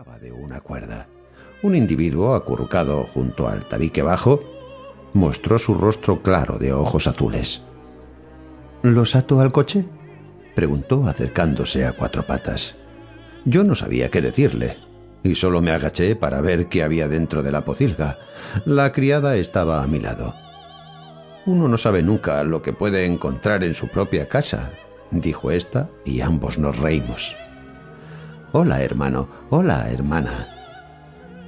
colgaba de una cuerda. Un individuo acurrucado junto al tabique bajo mostró su rostro claro de ojos azules. ¿Los ato al coche? preguntó acercándose a cuatro patas. Yo no sabía qué decirle, y solo me agaché para ver qué había dentro de la pocilga. La criada estaba a mi lado. Uno no sabe nunca lo que puede encontrar en su propia casa, dijo ésta, y ambos nos reímos. Hola, hermano. Hola, hermana.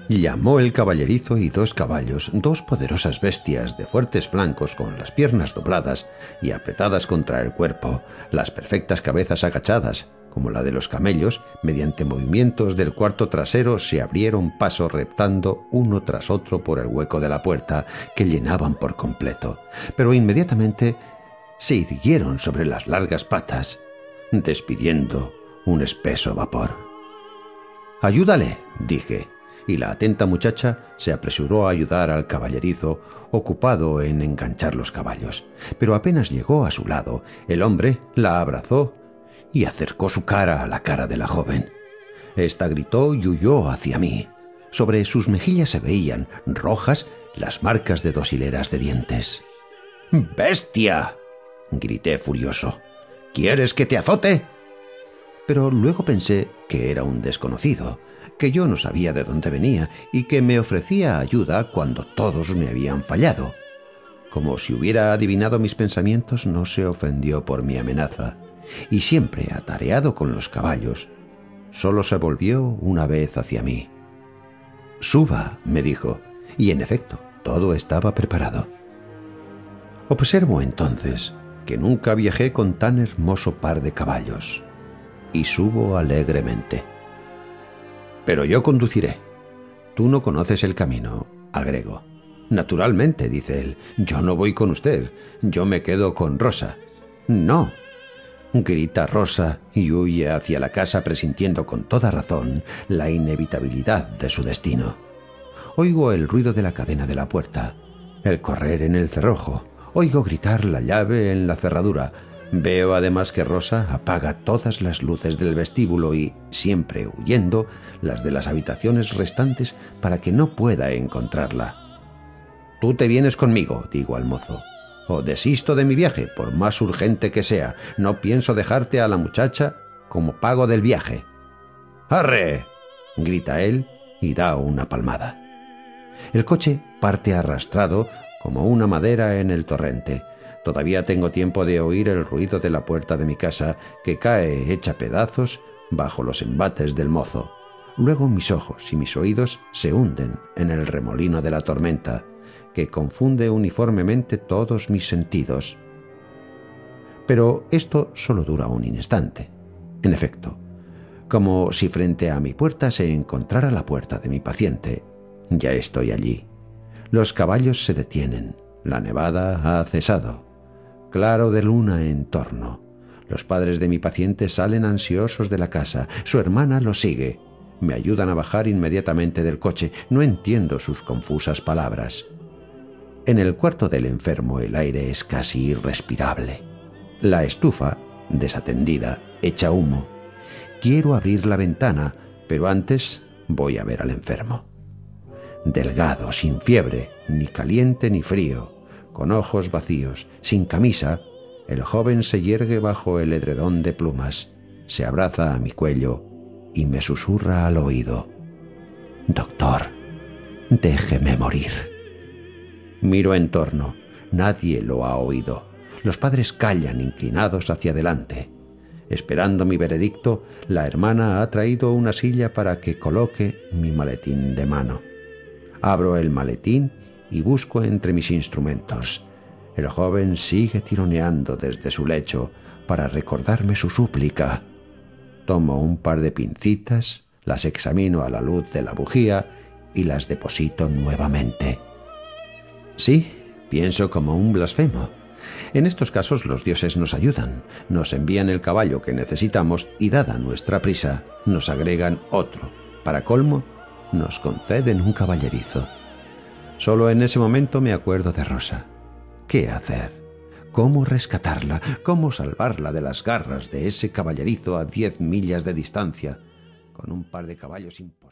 Llamó el caballerizo y dos caballos, dos poderosas bestias de fuertes flancos con las piernas dobladas y apretadas contra el cuerpo, las perfectas cabezas agachadas, como la de los camellos, mediante movimientos del cuarto trasero se abrieron paso reptando uno tras otro por el hueco de la puerta que llenaban por completo, pero inmediatamente se irguieron sobre las largas patas, despidiendo un espeso vapor. Ayúdale, dije, y la atenta muchacha se apresuró a ayudar al caballerizo, ocupado en enganchar los caballos. Pero apenas llegó a su lado, el hombre la abrazó y acercó su cara a la cara de la joven. Esta gritó y huyó hacia mí. Sobre sus mejillas se veían, rojas, las marcas de dos hileras de dientes. ¡Bestia! grité furioso. ¿Quieres que te azote? Pero luego pensé que era un desconocido, que yo no sabía de dónde venía y que me ofrecía ayuda cuando todos me habían fallado. Como si hubiera adivinado mis pensamientos, no se ofendió por mi amenaza, y siempre atareado con los caballos, solo se volvió una vez hacia mí. Suba, me dijo, y en efecto, todo estaba preparado. Observo entonces que nunca viajé con tan hermoso par de caballos y subo alegremente. Pero yo conduciré. Tú no conoces el camino, agrego. Naturalmente, dice él, yo no voy con usted, yo me quedo con Rosa. No. Grita Rosa y huye hacia la casa presintiendo con toda razón la inevitabilidad de su destino. Oigo el ruido de la cadena de la puerta, el correr en el cerrojo, oigo gritar la llave en la cerradura, Veo además que Rosa apaga todas las luces del vestíbulo y, siempre huyendo, las de las habitaciones restantes para que no pueda encontrarla. Tú te vienes conmigo, digo al mozo, o desisto de mi viaje, por más urgente que sea. No pienso dejarte a la muchacha como pago del viaje. ¡Arre! grita él y da una palmada. El coche parte arrastrado como una madera en el torrente Todavía tengo tiempo de oír el ruido de la puerta de mi casa que cae hecha pedazos bajo los embates del mozo. Luego mis ojos y mis oídos se hunden en el remolino de la tormenta, que confunde uniformemente todos mis sentidos. Pero esto solo dura un instante. En efecto, como si frente a mi puerta se encontrara la puerta de mi paciente. Ya estoy allí. Los caballos se detienen. La nevada ha cesado claro de luna en torno. Los padres de mi paciente salen ansiosos de la casa. Su hermana lo sigue. Me ayudan a bajar inmediatamente del coche. No entiendo sus confusas palabras. En el cuarto del enfermo el aire es casi irrespirable. La estufa, desatendida, echa humo. Quiero abrir la ventana, pero antes voy a ver al enfermo. Delgado, sin fiebre, ni caliente ni frío, con ojos vacíos, sin camisa, el joven se yergue bajo el edredón de plumas, se abraza a mi cuello y me susurra al oído. Doctor, déjeme morir. Miro en torno. Nadie lo ha oído. Los padres callan inclinados hacia adelante. Esperando mi veredicto, la hermana ha traído una silla para que coloque mi maletín de mano. Abro el maletín y busco entre mis instrumentos. El joven sigue tironeando desde su lecho para recordarme su súplica. Tomo un par de pincitas, las examino a la luz de la bujía y las deposito nuevamente. Sí, pienso como un blasfemo. En estos casos los dioses nos ayudan, nos envían el caballo que necesitamos y dada nuestra prisa, nos agregan otro. Para colmo, nos conceden un caballerizo. Solo en ese momento me acuerdo de Rosa. ¿Qué hacer? ¿Cómo rescatarla? ¿Cómo salvarla de las garras de ese caballerizo a diez millas de distancia, con un par de caballos imposibles?